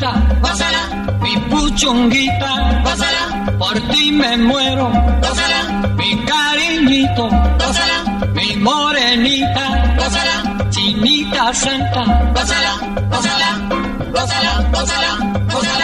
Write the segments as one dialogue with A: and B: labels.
A: Gózala, mi puchunguita, gózala, por ti me muero, gózala, mi cariñito, gózala, mi morenita, gózala, chinita santa, gózala, gózala, gózala, gózala, gózala.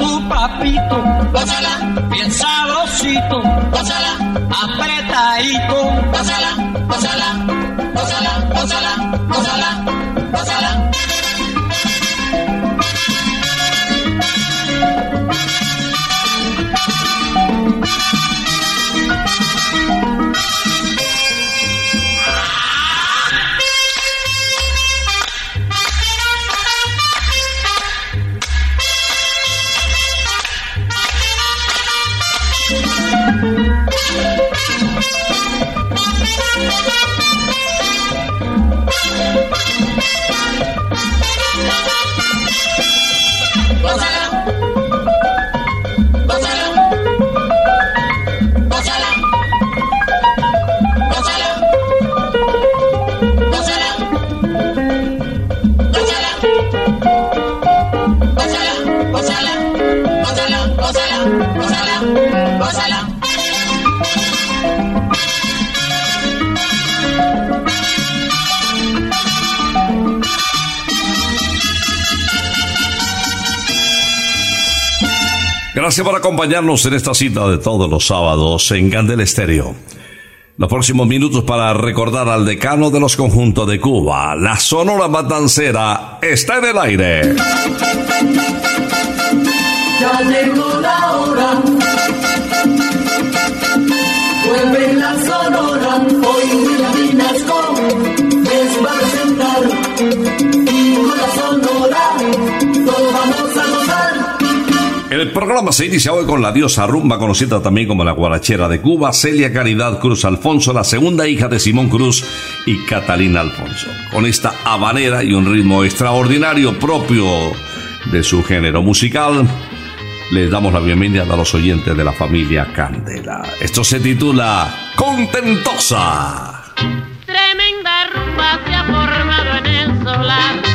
A: papito, gózala, bien sabrosito, gózala, apretadito, gózala, gózala, gózala, gózala, gózala, gózala.
B: Gracias por acompañarnos en esta cita de todos los sábados en Gandel Estéreo. Los próximos minutos para recordar al decano de los conjuntos de Cuba, la Sonora Matancera, está en el aire.
C: Ya llegó la hora.
B: El programa se inicia hoy con la diosa rumba, conocida también como la guarachera de Cuba, Celia Caridad Cruz Alfonso, la segunda hija de Simón Cruz y Catalina Alfonso. Con esta habanera y un ritmo extraordinario propio de su género musical, les damos la bienvenida a los oyentes de la familia Candela. Esto se titula Contentosa.
D: Tremenda rumba se ha formado en el solar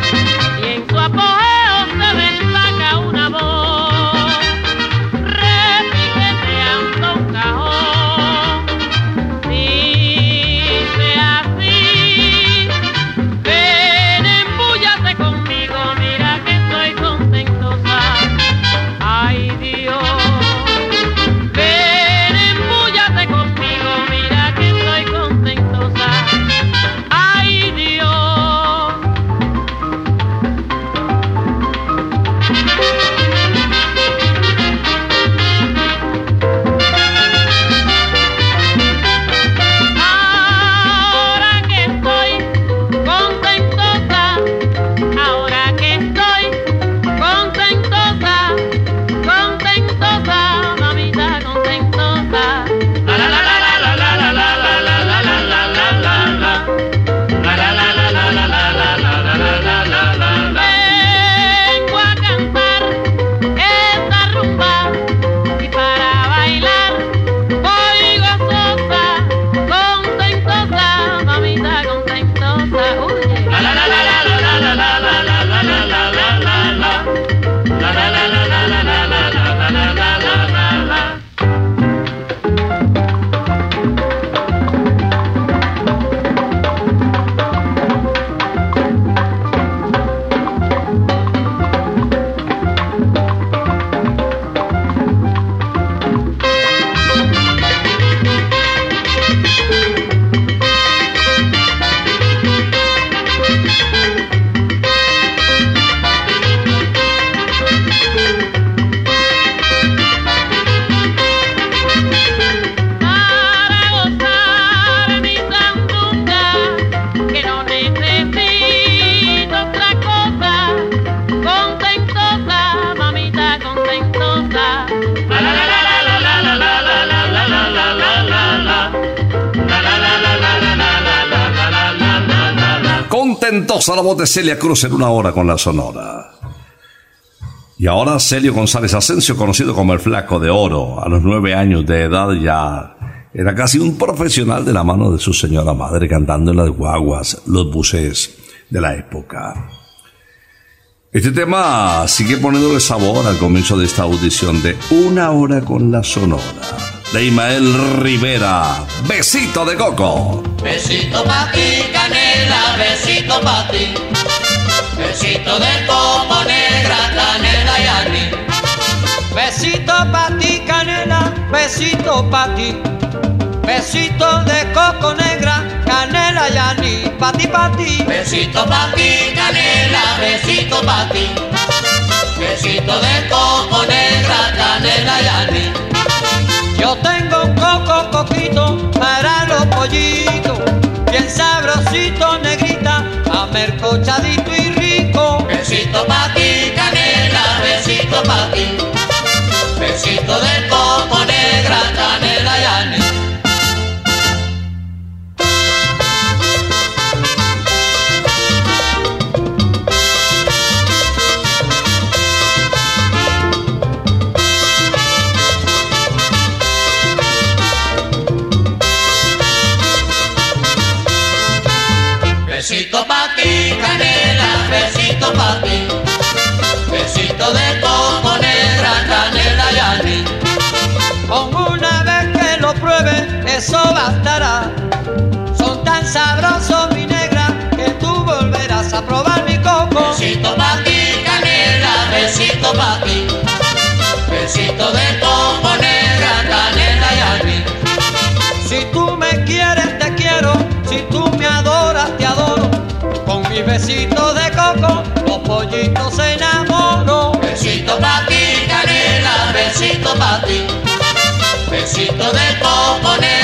C: de Celia Cruz en una hora con la Sonora. Y ahora Celio González Asensio, conocido como el Flaco de Oro, a los nueve años de edad ya era casi un profesional de la mano de su señora madre cantando en las guaguas, los buses de la época. Este tema sigue poniéndole sabor al comienzo de esta audición de Una hora con la Sonora de Imael Rivera. Besito de coco.
E: Besito pa' ti, canela, besito pa' ti. Besito de coco negra, canela y ani.
F: Besito pa' ti, canela, besito pa' ti. Besito de coco negra, canela y pa' ti, pa' ti.
E: Besito pa' ti, canela, besito pa' ti. Besito de coco negra, canela y ani.
F: Yo tengo un coco coquito para los pollitos, bien sabrosito, negrita, amercochadito y rico.
E: Besito pa' ti, canela, besito pa' ti. Besito de coco negra, canela
F: eso bastará. Son tan sabrosos, mi negra, que tú volverás a probar mi coco.
E: Besito pa' ti, canela, besito pa' ti. Besito de coco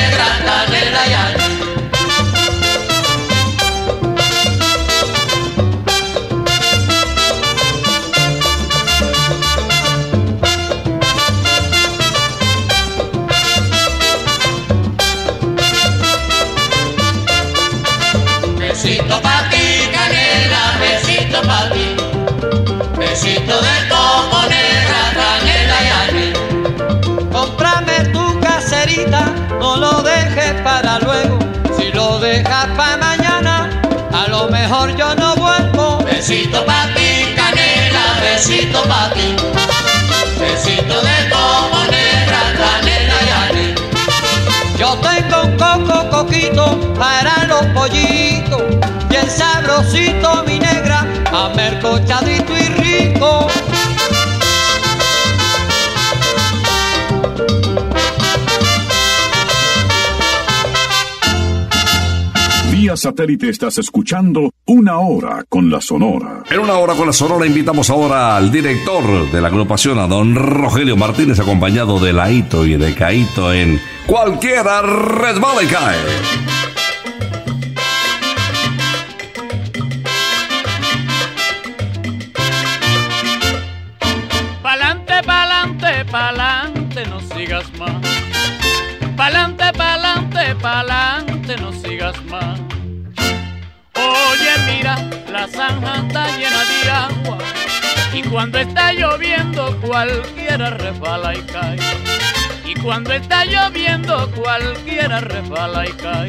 F: dejas para mañana, a lo mejor yo no vuelvo.
E: Besito pa' ti, canela, besito pa' ti. Besito de coco negra, canela y ani.
F: Yo tengo un coco coquito para los pollitos, bien sabrosito mi negra, amercochadito y rico.
G: Vía satélite estás escuchando Una Hora con la Sonora.
C: En una hora con la Sonora invitamos ahora al director de la agrupación, a don Rogelio Martínez, acompañado de Laito y de Caito en Cualquiera Resbala y Cae.
H: Pa'lante, pa'lante, pa'lante, no sigas más. Pa'lante, pa'lante, pa'lante, no sigas más. La zanja está llena de agua. Y cuando está lloviendo, cualquiera resbala y cae. Y cuando está lloviendo, cualquiera resbala y cae.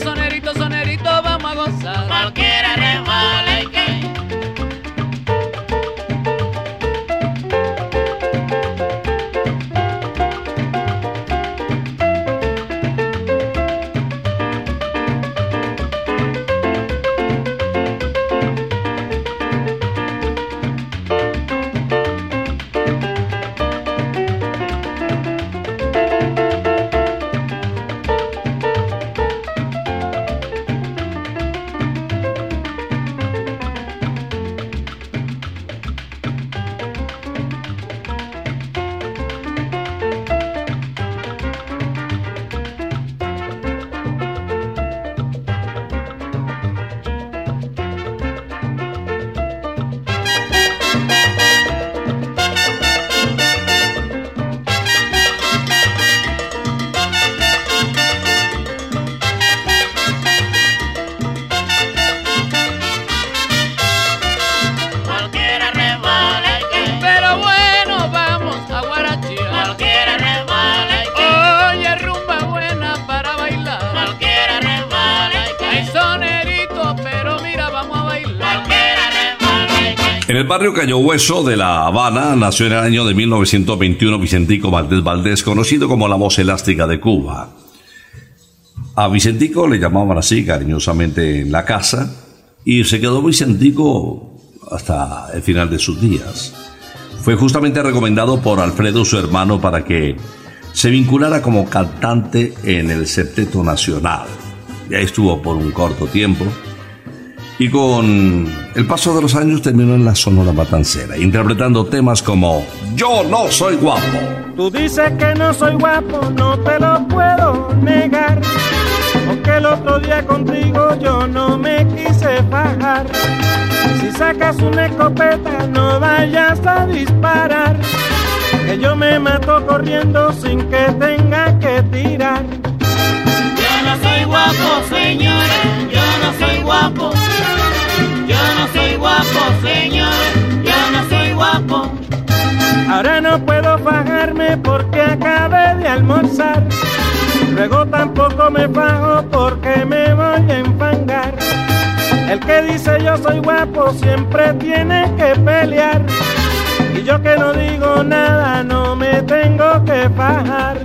I: Cae.
H: pero mira,
C: barrio Cayo Hueso de La Habana nació en el año de 1921 Vicentico Valdés Valdés, conocido como la voz elástica de Cuba. A Vicentico le llamaban así cariñosamente en la casa y se quedó Vicentico hasta el final de sus días. Fue justamente recomendado por Alfredo, su hermano, para que se vinculara como cantante en el Septeto Nacional. Ya estuvo por un corto tiempo y con el paso de los años terminó en la Sonora Matancera, interpretando temas como Yo no soy guapo.
J: Tú dices que no soy guapo, no te lo puedo negar. Porque el otro día contigo yo no me quise bajar. Si sacas una escopeta, no vayas a disparar. Que yo me mato corriendo sin que tenga que tirar.
I: Yo no soy guapo, señores, yo no soy guapo. Yo no soy guapo, señores, yo no soy guapo.
J: Ahora no puedo bajarme porque acabé de almorzar. Luego tampoco me bajo porque me voy a enfangar. El que dice yo soy guapo siempre tiene que pelear. Y yo que no digo nada no me tengo que bajar.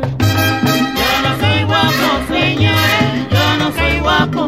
I: Yo no soy guapo, señores, yo no soy guapo.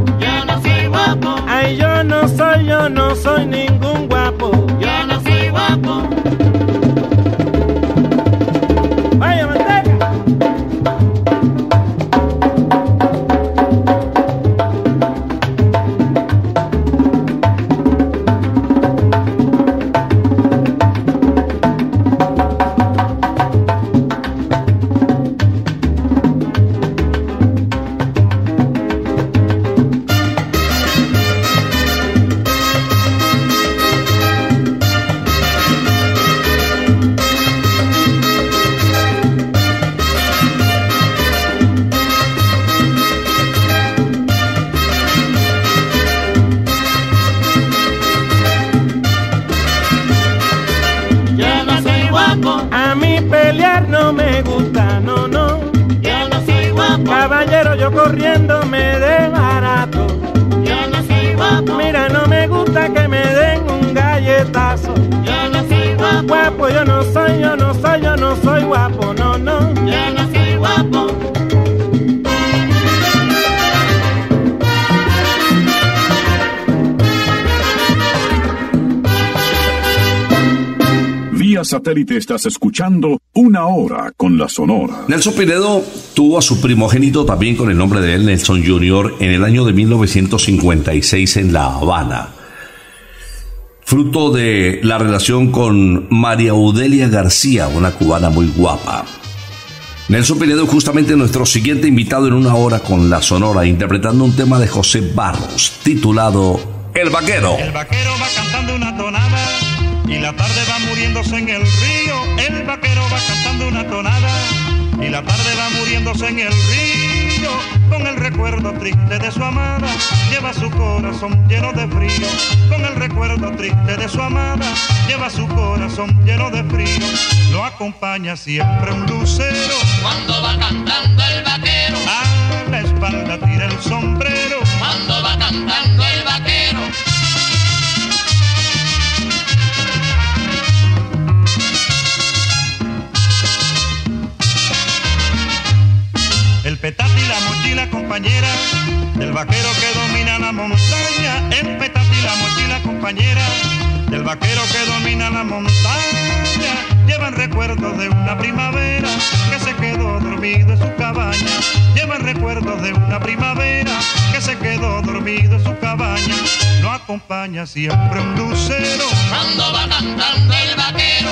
I: Yo no soy,
J: yo no soy ningún guapo.
I: yo no soy guapo.
G: Satélite estás escuchando Una Hora con la Sonora.
C: Nelson Pinedo tuvo a su primogénito también con el nombre de él, Nelson Jr., en el año de 1956 en La Habana. Fruto de la relación con María Audelia García, una cubana muy guapa. Nelson Pinedo es justamente nuestro siguiente invitado en una hora con la Sonora, interpretando un tema de José Barros, titulado El Vaquero.
K: El vaquero va cantando una tonada y la tarde va muriéndose en el río. El vaquero va cantando una tonada y la tarde va muriéndose en el río. Con el recuerdo triste de su amada, lleva su corazón lleno de frío. Con el recuerdo triste de su amada, lleva su corazón lleno de frío. Lo acompaña siempre un lucero.
E: Cuando va cantando el vaquero,
K: compañera del vaquero que domina la montaña. Llevan recuerdos de una primavera que se quedó dormido en su cabaña. Llevan recuerdos de una primavera que se quedó dormido en su cabaña. Lo acompaña siempre un lucero.
E: cuando va cantando el vaquero,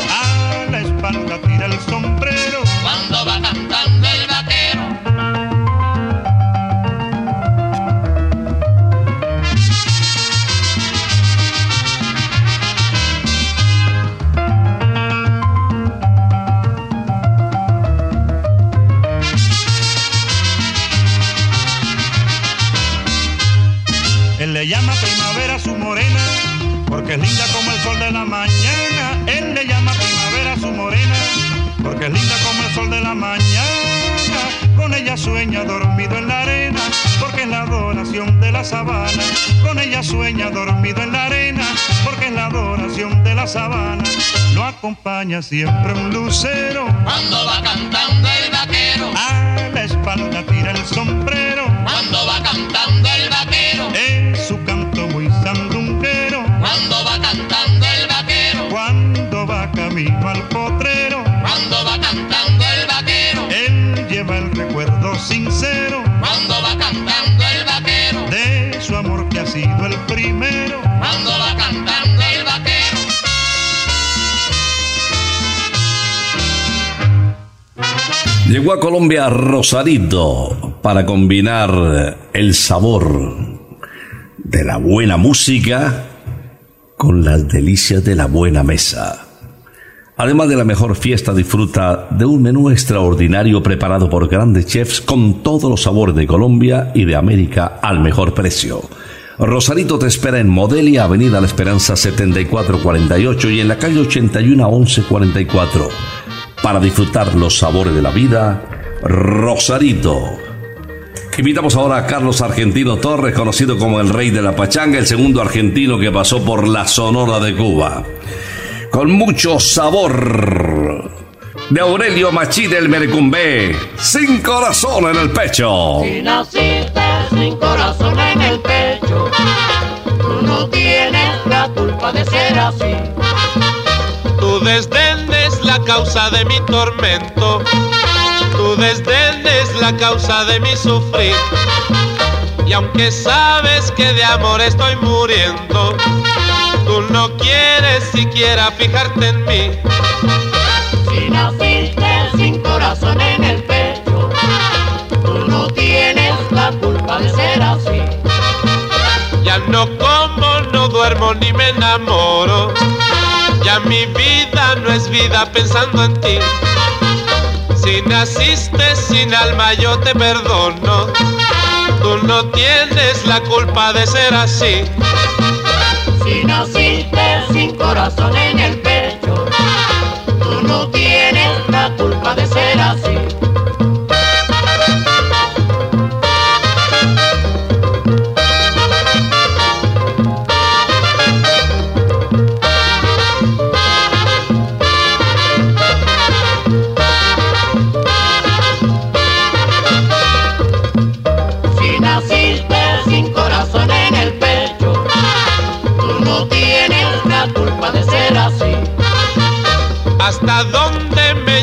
K: la sabana. Con ella sueña dormido en la arena, porque es la adoración de la sabana. Lo acompaña siempre un lucero.
E: Cuando va cantando el vaquero,
K: A la espalda tira el sombrero.
E: cuando va cantando el vaquero,
K: Es su canto muy sandunguero.
E: cuando va cantando el vaquero,
K: Cuando va camino al potrero.
E: cuando va cantando el vaquero,
K: Él lleva el recuerdo sincero
C: Llegó a Colombia Rosarito para combinar el sabor de la buena música con las delicias de la buena mesa. Además de la mejor fiesta, disfruta de un menú extraordinario preparado por grandes chefs con todos los sabores de Colombia y de América al mejor precio. Rosarito te espera en Modelia, Avenida La Esperanza 7448 y en la calle 81 1144. Para disfrutar los sabores de la vida, Rosarito. Invitamos ahora a Carlos Argentino Torres, conocido como el rey de la pachanga, el segundo argentino que pasó por la Sonora de Cuba. Con mucho sabor. De Aurelio Machí del Mercumbé, sin corazón en el pecho.
I: Si naciste sin corazón en el pecho, tú no tienes la culpa de ser así.
L: Tu desdén es la causa de mi tormento. Tu desdén es la causa de mi sufrir. Y aunque sabes que de amor estoy muriendo, tú no quieres siquiera fijarte en mí.
I: Si naciste sin corazón en el pecho, tú no tienes la culpa de ser así.
L: Ya no como, no duermo ni me enamoro. Mi vida no es vida pensando en ti. Si naciste sin alma yo te perdono. Tú no tienes la culpa de ser así.
I: Si naciste sin corazón en el pecho, tú no tienes la culpa de ser así.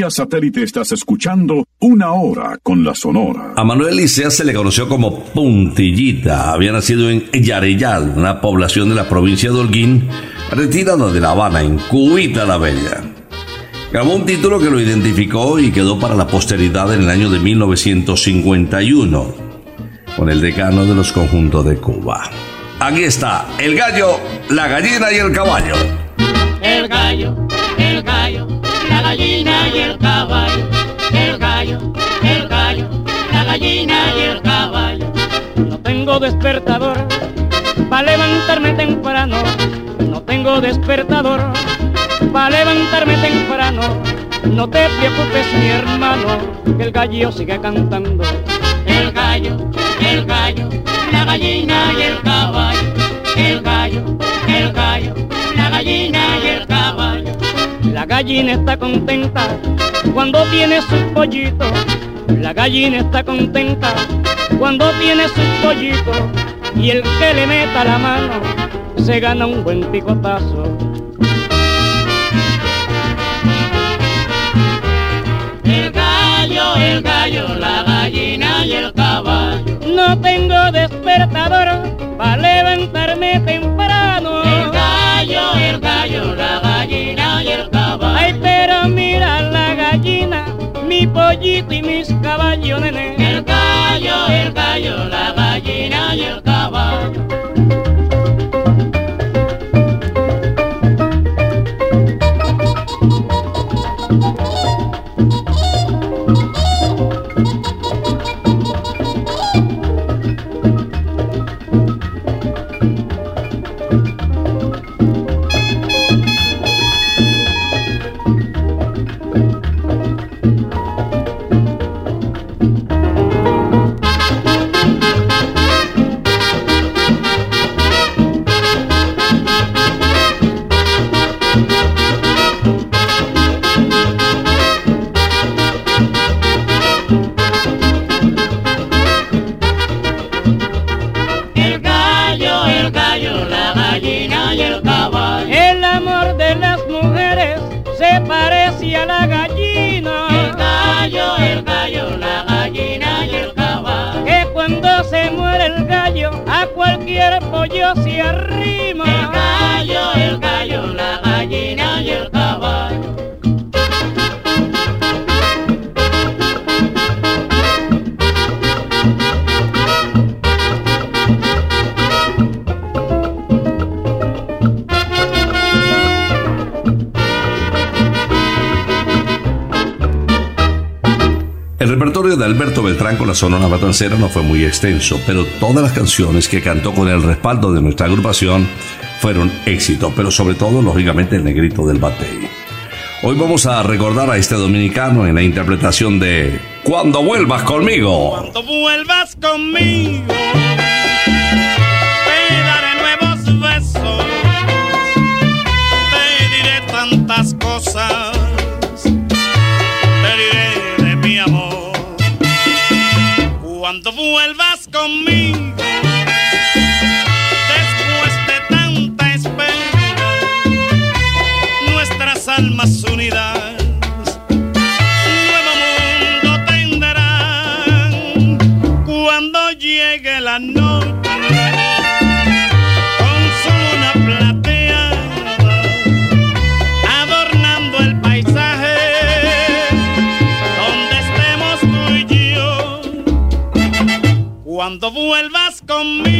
G: Vía satélite estás escuchando una hora con la Sonora.
C: A Manuel Licea se le conoció como Puntillita. Había nacido en Yareyal, una población de la provincia de Holguín, retirada de La Habana, en Cubita la Bella. Grabó un título que lo identificó y quedó para la posteridad en el año de 1951, con el decano de los conjuntos de Cuba. Aquí está, el gallo, la gallina y el caballo.
I: El gallo, el gallo, gallina y el caballo. El gallo, el gallo, la gallina y el caballo.
H: No tengo despertador para levantarme temprano. No tengo despertador para levantarme temprano. No te preocupes, mi hermano, que el gallo sigue cantando.
I: El gallo, el gallo, la gallina y el caballo. El gallo, el gallo, la gallina
J: gallina está contenta cuando tiene sus pollitos. La gallina está contenta cuando tiene sus pollitos. Y el que le meta la mano se gana un buen picotazo.
I: El gallo, el gallo, la gallina y el caballo.
J: No tengo despertador para levantarme temprano.
I: El gallo, el gallo, la gallina
J: mi pollito y mis caballos, nene.
I: El gallo, el gallo, la gallina y el caballo.
C: Sonora Matancera no fue muy extenso, pero todas las canciones que cantó con el respaldo de nuestra agrupación fueron éxito, pero sobre todo, lógicamente, el negrito del batey. Hoy vamos a recordar a este dominicano en la interpretación de Cuando vuelvas conmigo.
M: Cuando vuelvas conmigo, Cuando vuelvas conmigo, después de tanta espera, nuestras almas unidas. Cuando vuelvas conmigo,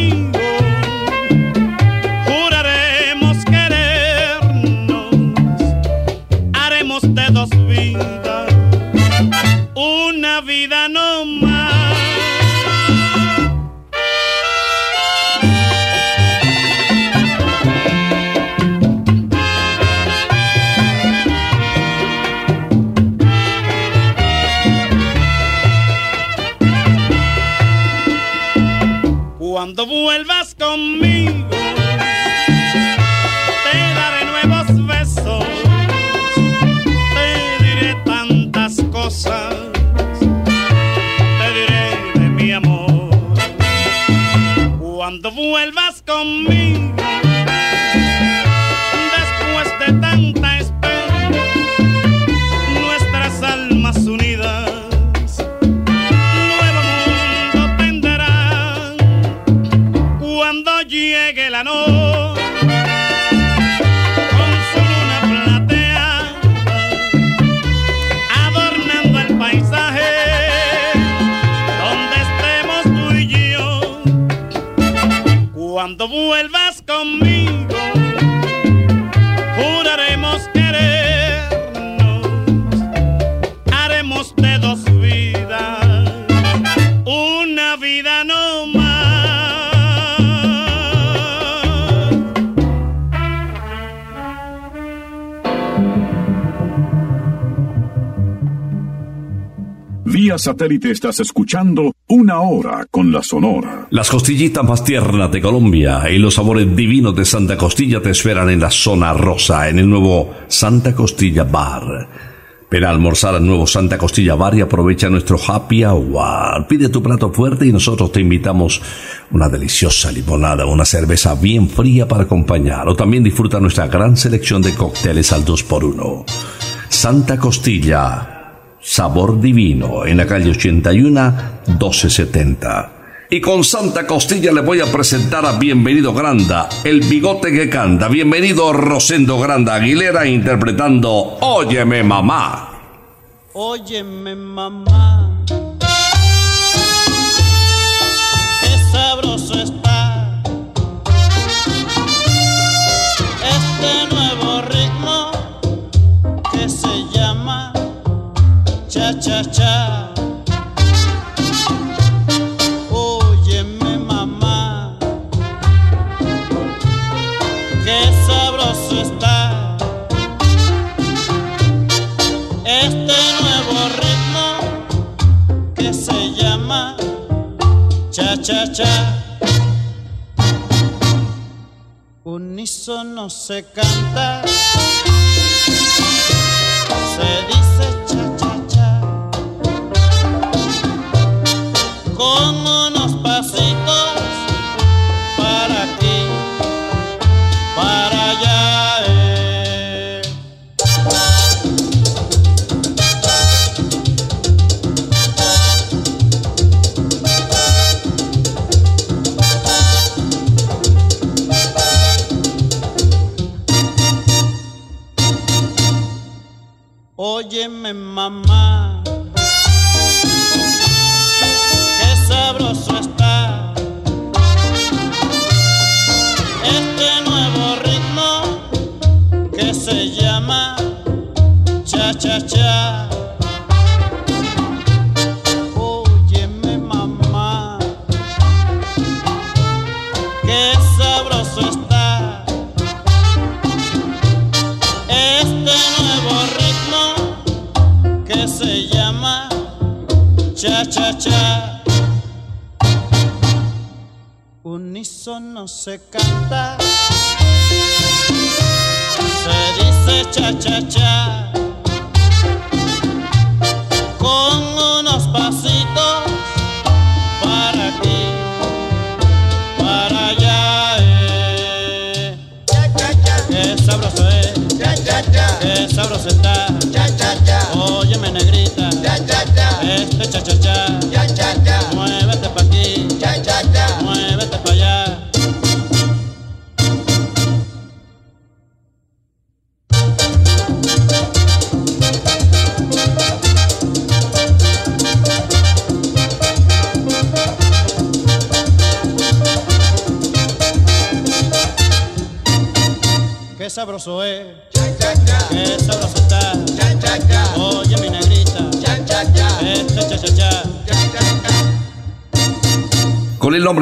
M: cuando vuelvas conmigo juraremos querernos haremos de dos vidas una vida no más.
G: Vía satélite estás escuchando Una Hora con la Sonora.
C: Las costillitas más tiernas de Colombia y los sabores divinos de Santa Costilla te esperan en la zona rosa, en el nuevo Santa Costilla Bar. Ven a almorzar al nuevo Santa Costilla Bar y aprovecha nuestro happy hour. Pide tu plato fuerte y nosotros te invitamos una deliciosa limonada, una cerveza bien fría para acompañar. O también disfruta nuestra gran selección de cócteles al 2x1. Santa Costilla, sabor divino, en la calle 81, 1270. Y con Santa Costilla le voy a presentar a Bienvenido Granda, el bigote que canta. Bienvenido Rosendo Granda Aguilera interpretando Óyeme mamá.
N: Óyeme mamá, cha cha cha. Óyeme mamá, qué sabroso está este nuevo ritmo que se llama cha cha cha. Unísono se canta, se dice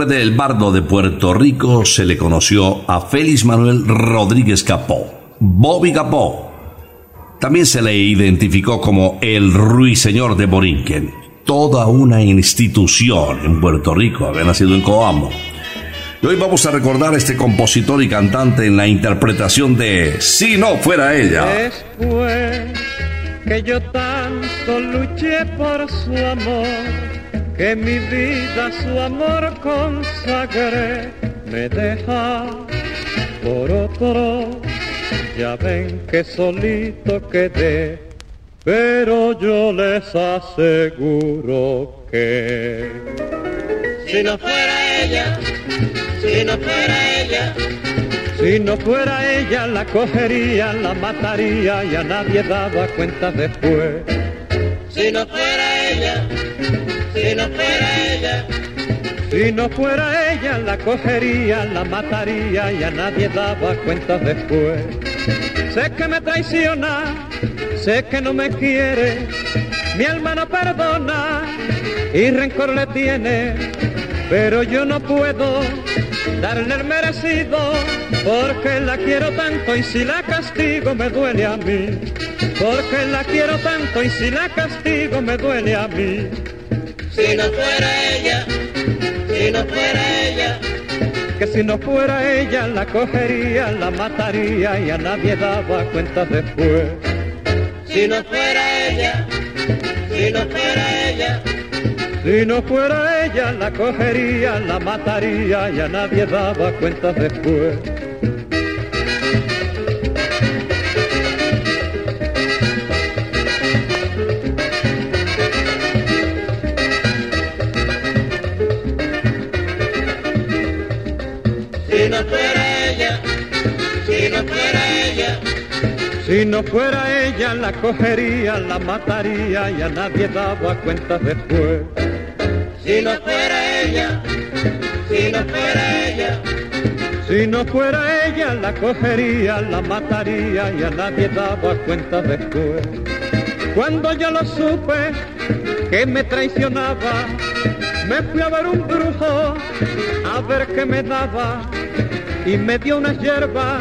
N: Con
C: el bardo de Puerto Rico se le conoció a Félix Manuel Rodríguez Capó, Bobby Capó. También se le identificó como el ruiseñor de Borinquen, toda una institución en Puerto Rico, había nacido en Coamo. Y hoy vamos a recordar a este compositor y cantante en la interpretación de Si no fuera ella.
O: Después que yo tanto luché por su amor, que mi vida su amor consagré, me deja por otro. Ya ven que solito quedé, pero yo les aseguro que
N: Si no fuera ella, si no fuera ella,
O: Si no fuera ella la cogería, la mataría y a nadie daba cuenta después.
N: si no fuera ella, si no fuera ella,
O: Si no fuera ella la cogería, la mataría y a nadie daba cuenta después. Sé que me traiciona, sé que no me quiere, mi alma no perdona y rencor le tiene, pero yo no puedo darle el merecido, porque la quiero tanto y si la castigo me duele a mí. Porque la quiero tanto y si la castigo me duele a mí.
E: Si no fuera ella, si no fuera ella,
O: que si no fuera ella la cogería, la mataría y a nadie daba cuenta después.
E: si no fuera ella, si no fuera ella,
O: Si no fuera ella la cogería, la mataría y a nadie daba cuenta después.
E: Si no fuera ella
O: la cogería, la mataría y a nadie daba cuenta después.
E: si no fuera ella, si no fuera ella,
O: Si no fuera ella la cogería, la mataría y a nadie daba cuenta después. Cuando yo lo supe que me traicionaba, me fui a ver un brujo a ver qué me daba y me dio una hierba,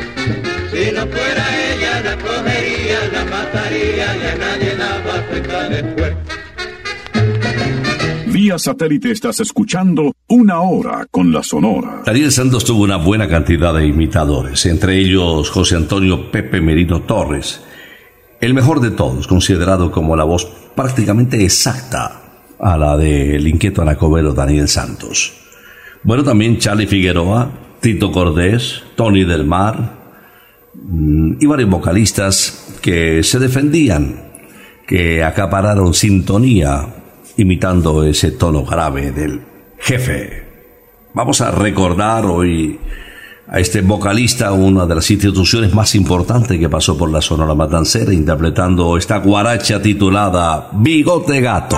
E: no fuera ella la cogería, la mataría y a nadie daba cuenta después.
G: Vía satélite estás escuchando Una Hora con la Sonora.
C: Daniel Santos tuvo una buena cantidad de imitadores, entre ellos José Antonio Pepe Merino Torres, el mejor de todos, considerado como la voz prácticamente exacta a la del inquieto anacobero Daniel Santos. Bueno, también Charlie Figueroa, Tito Cordés, Tony del Mar y varios vocalistas que se defendían, que acapararon sintonía imitando ese tono grave del jefe. Vamos a recordar hoy a este vocalista, una de las instituciones más importantes que pasó por la Sonora Matancera, interpretando esta guaracha titulada Bigote Gato.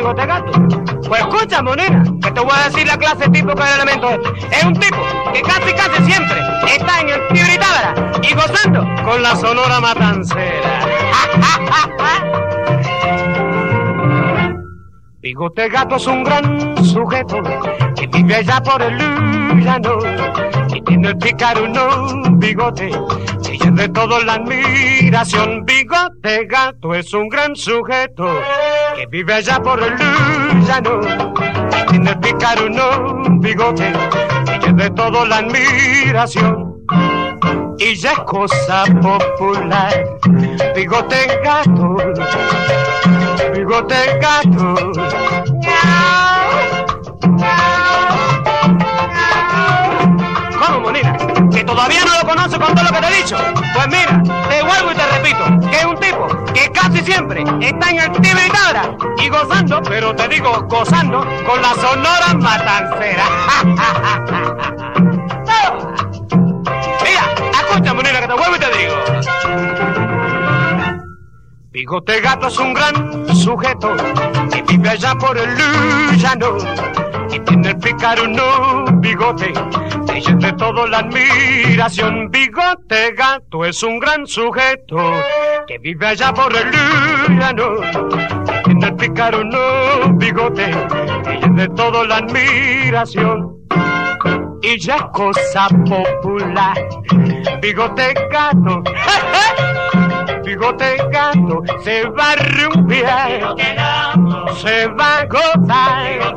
P: Bigote gato? Pues escucha, Monina, que te voy a decir la clase típica del elemento este. Es un tipo que casi, casi siempre está en el Tibiritábara y gozando con la sonora matancera. Bigote gato es un gran sujeto que vive allá por el llano y tiene el picaruno bigote que de todo la admiración. Bigote gato es un gran sujeto que vive allá por el llano y tiene el picaruno bigote es de todo la admiración. Y ya es cosa popular, bigote gato, bigote gato. ¿Cómo, todavía no lo conoce con todo lo que te he dicho? Pues mira, te vuelvo y te repito, que es un tipo que casi siempre está en el Tibiritabra y gozando, pero te digo gozando, con la sonora matancera. Mira, escucha, Monina, que te vuelvo y te digo. Bigote gato es un gran sujeto que vive allá por el llano y tiene el picaruno bigote que es de todo la admiración. Bigote gato es un gran sujeto que vive allá por el llano y tiene el picaruno bigote que es de todo la admiración. Y ya es cosa popular, bigote gato. bigote gato se va a rumbear, se va a gozar,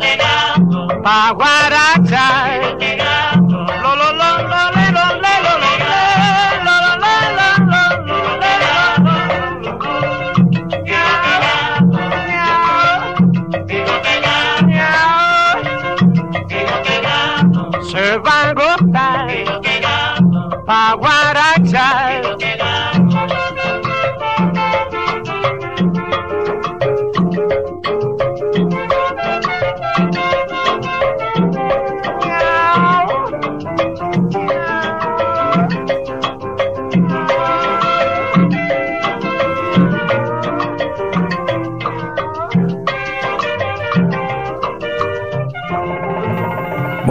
P: pa' guarachar. Guarachar.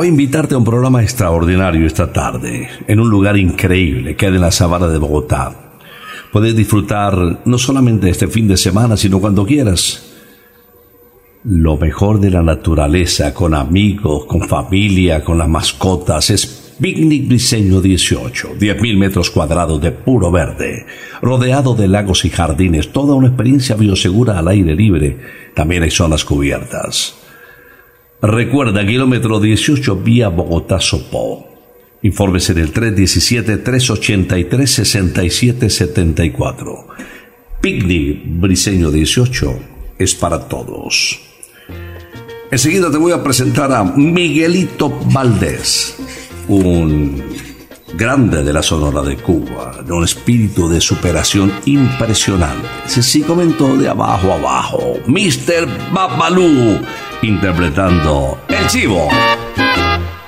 C: Voy a invitarte a un programa extraordinario esta tarde, en un lugar increíble, que en la sabana de Bogotá. Puedes disfrutar no solamente este fin de semana, sino cuando quieras. Lo mejor de la naturaleza, con amigos, con familia, con las mascotas, es Picnic Briseño 18, 10.000 metros cuadrados de puro verde, rodeado de lagos y jardines, toda una experiencia biosegura al aire libre. También hay zonas cubiertas. Recuerda, kilómetro 18 vía Bogotá-Sopó. Informes en el 317-383-6774. Picnic Briseño 18 es para todos. Enseguida te voy a presentar a Miguelito Valdés, un grande de la Sonora de Cuba, de un espíritu de superación impresionante. Se sí comentó de abajo a abajo. Mr. Babalú interpretando El Chivo.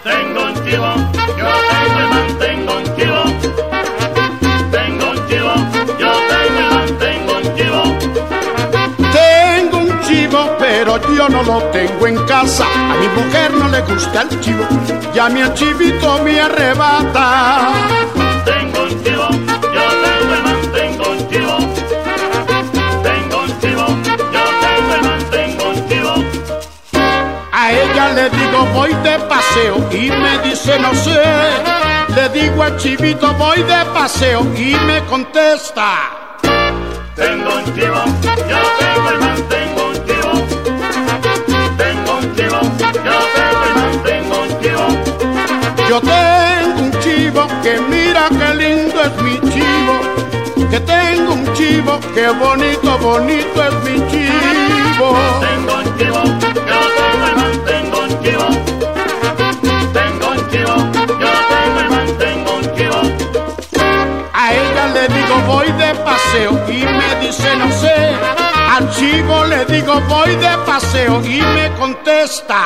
I: Tengo un chivo, yo tengo y mantengo un chivo. Tengo un chivo, yo tengo y mantengo un chivo.
Q: Tengo un chivo, pero yo no lo tengo en casa. A mi mujer no le gusta el chivo, y a mi el chivito me arrebata. Voy de paseo y me dice no sé. Le digo al chivito voy de paseo y me contesta.
I: Tengo un chivo, yo tengo y mantengo un chivo. Tengo un chivo, yo tengo y mantengo un chivo.
Q: Yo tengo un chivo que mira qué lindo es mi chivo. Que tengo un chivo, qué bonito, bonito es mi chivo.
I: Tengo un chivo, yo tengo y mantengo un chivo. Tengo un chivo, yo tengo y mantengo un chivo.
Q: A ella le digo voy de paseo y me dice no sé. Al chivo le digo voy de paseo y me contesta.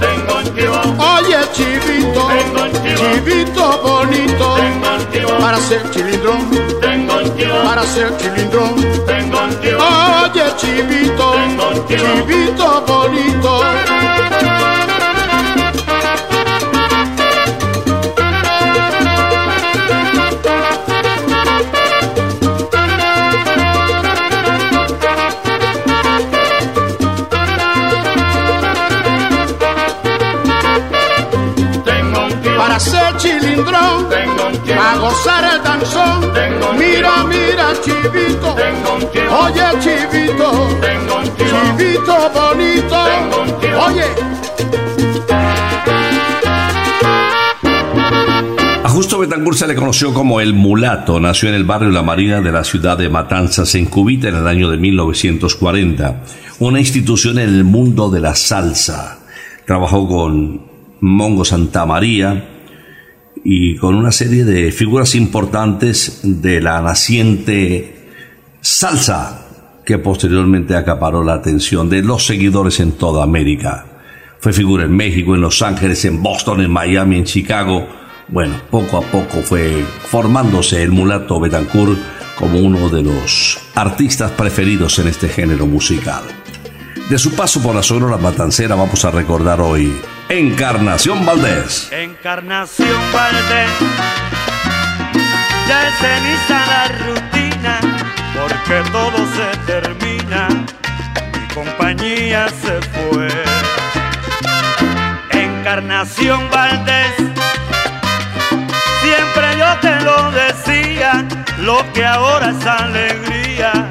I: Tengo un chivo,
Q: Oye chivito,
I: tengo un chivo,
Q: chivito bonito,
I: tengo un chivo,
Q: para ser chilindrón,
I: tengo
Q: para ser chilindrón. Oye chivito, chivito bonito. Chilindrón,
I: tengo un
Q: para gozar el danzón.
I: Tengo un
Q: Mira, mira chivito,
I: tengo un chivo,
Q: oye chivito,
I: tengo un chivo,
Q: chivito bonito.
I: Tengo un chivo.
Q: Oye.
C: A Justo Betancourt se le conoció como el mulato. Nació en el barrio La Marina de la ciudad de Matanzas, en Cubita, en el año de 1940. Una institución en el mundo de la salsa. Trabajó con Mongo Santa María y con una serie de figuras importantes de la naciente salsa que posteriormente acaparó la atención de los seguidores en toda América. Fue figura en México, en Los Ángeles, en Boston, en Miami, en Chicago. Bueno, poco a poco fue formándose el mulato Betancourt como uno de los artistas preferidos en este género musical. De su paso por la Sonora Matancera vamos a recordar hoy Encarnación Valdés.
R: Encarnación Valdés, ya es ceniza la rutina, porque todo se termina, mi compañía se fue. Encarnación Valdés, siempre yo te lo decía, lo que ahora es alegría,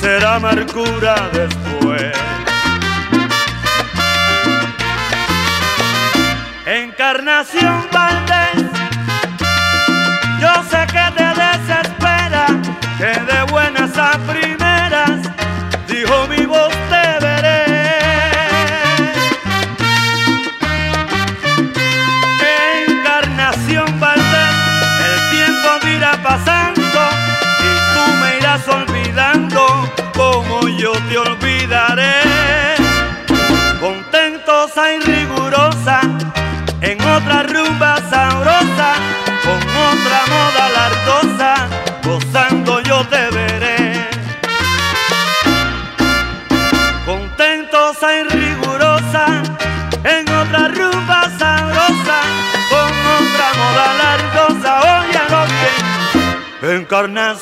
R: será amargura después. Encarnación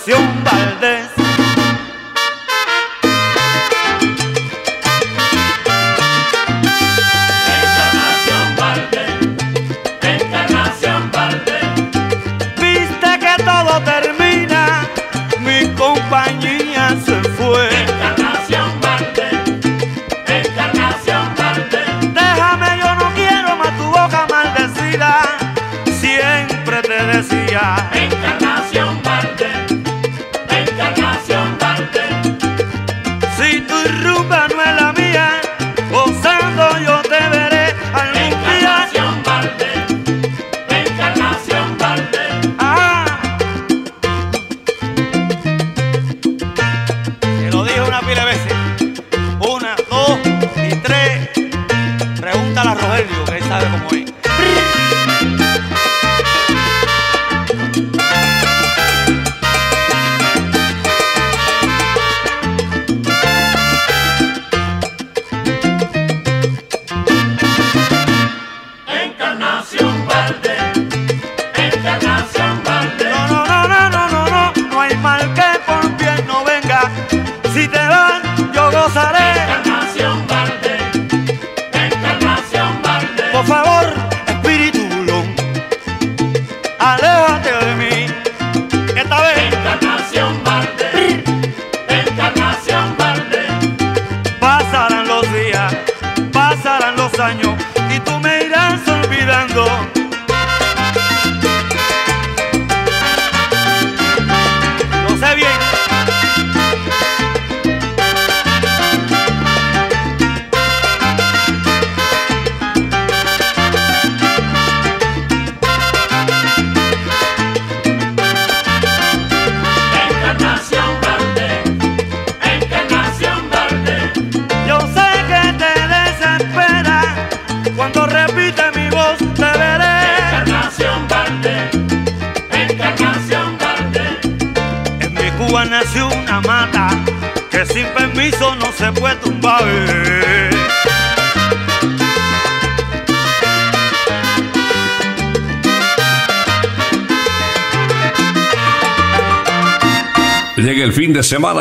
R: Valdés.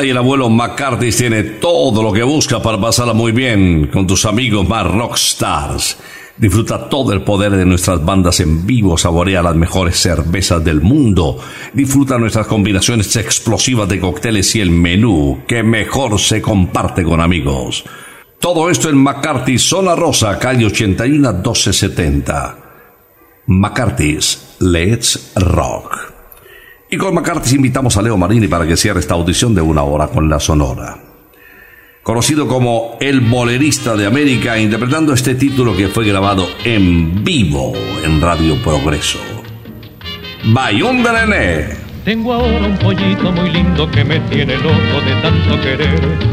R: Y
C: el abuelo McCarthy tiene todo lo que busca para pasarla muy bien con tus amigos más rockstars. Disfruta todo el poder de nuestras bandas en vivo, saborea las mejores cervezas del mundo, disfruta nuestras combinaciones explosivas de cócteles y el menú que mejor se comparte con amigos. Todo esto en McCarthy, Zona Rosa, calle 81 1270. McCarthy's Let's Rock. Y con McCarthy invitamos a Leo Marini para que cierre esta audición de una hora con la Sonora. Conocido como el bolerista de América, interpretando este título que fue grabado en vivo en Radio Progreso. Nené.
S: Tengo ahora un pollito muy lindo que me tiene loco de tanto querer.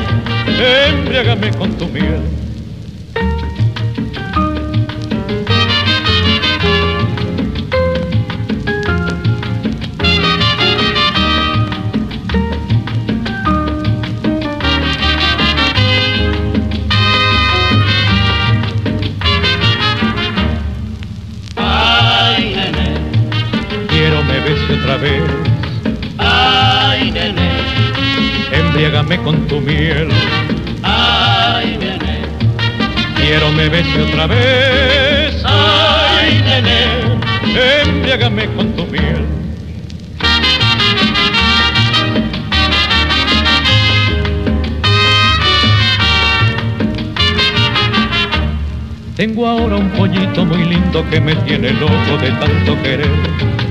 S: embriágame con tu miel.
I: ay, nene,
S: Quiero me bese otra vez, embriágame con tu miel.
I: ay, nene,
S: Quiero me bese otra vez,
I: ay, nene,
S: embriágame con tu miel. Tengo ahora un pollito muy lindo que me tiene loco de tanto querer.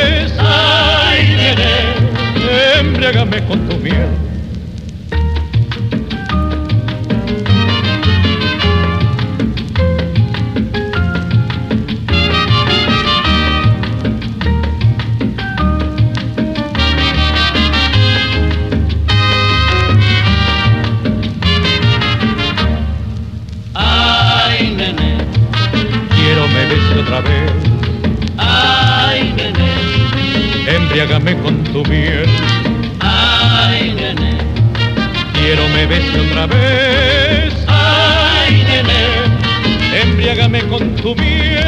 S: Embriágame con tu miel.
I: Ay, nene,
S: Quiero me bese otra vez.
I: ay, nene,
S: Embriágame con tu miel. Quiero me bese otra vez.
I: ay, nene.
S: Con tu miel.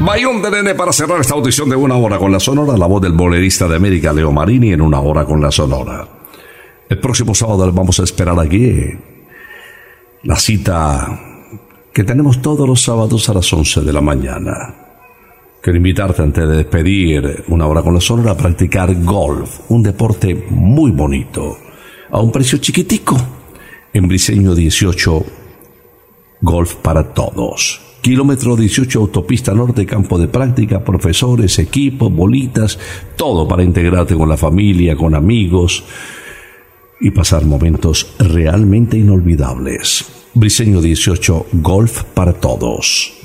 C: Bayón de Nene para cerrar esta audición de una hora con la Sonora, la voz del bolerista de América, Leo Marini, en una hora con la Sonora. El próximo sábado vamos a esperar aquí. La cita que tenemos todos los sábados a las 11 de la mañana. Quiero invitarte antes de despedir una hora con la Sonora a practicar golf, un deporte muy bonito, a un precio chiquitico. En Briseño 18, golf para todos. Kilómetro 18 autopista norte, campo de práctica, profesores, equipos, bolitas, todo para integrarte con la familia, con amigos y pasar momentos realmente inolvidables. Briseño 18, golf para todos.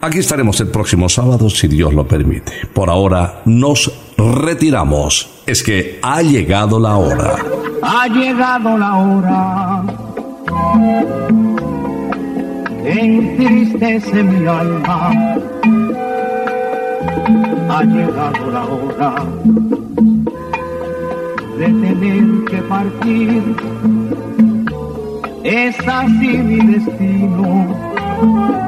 C: Aquí estaremos el próximo sábado si Dios lo permite. Por ahora nos retiramos. Es que ha llegado la hora.
T: Ha llegado la hora entristece mi alma. Ha llegado la hora de tener que partir. Es así mi destino.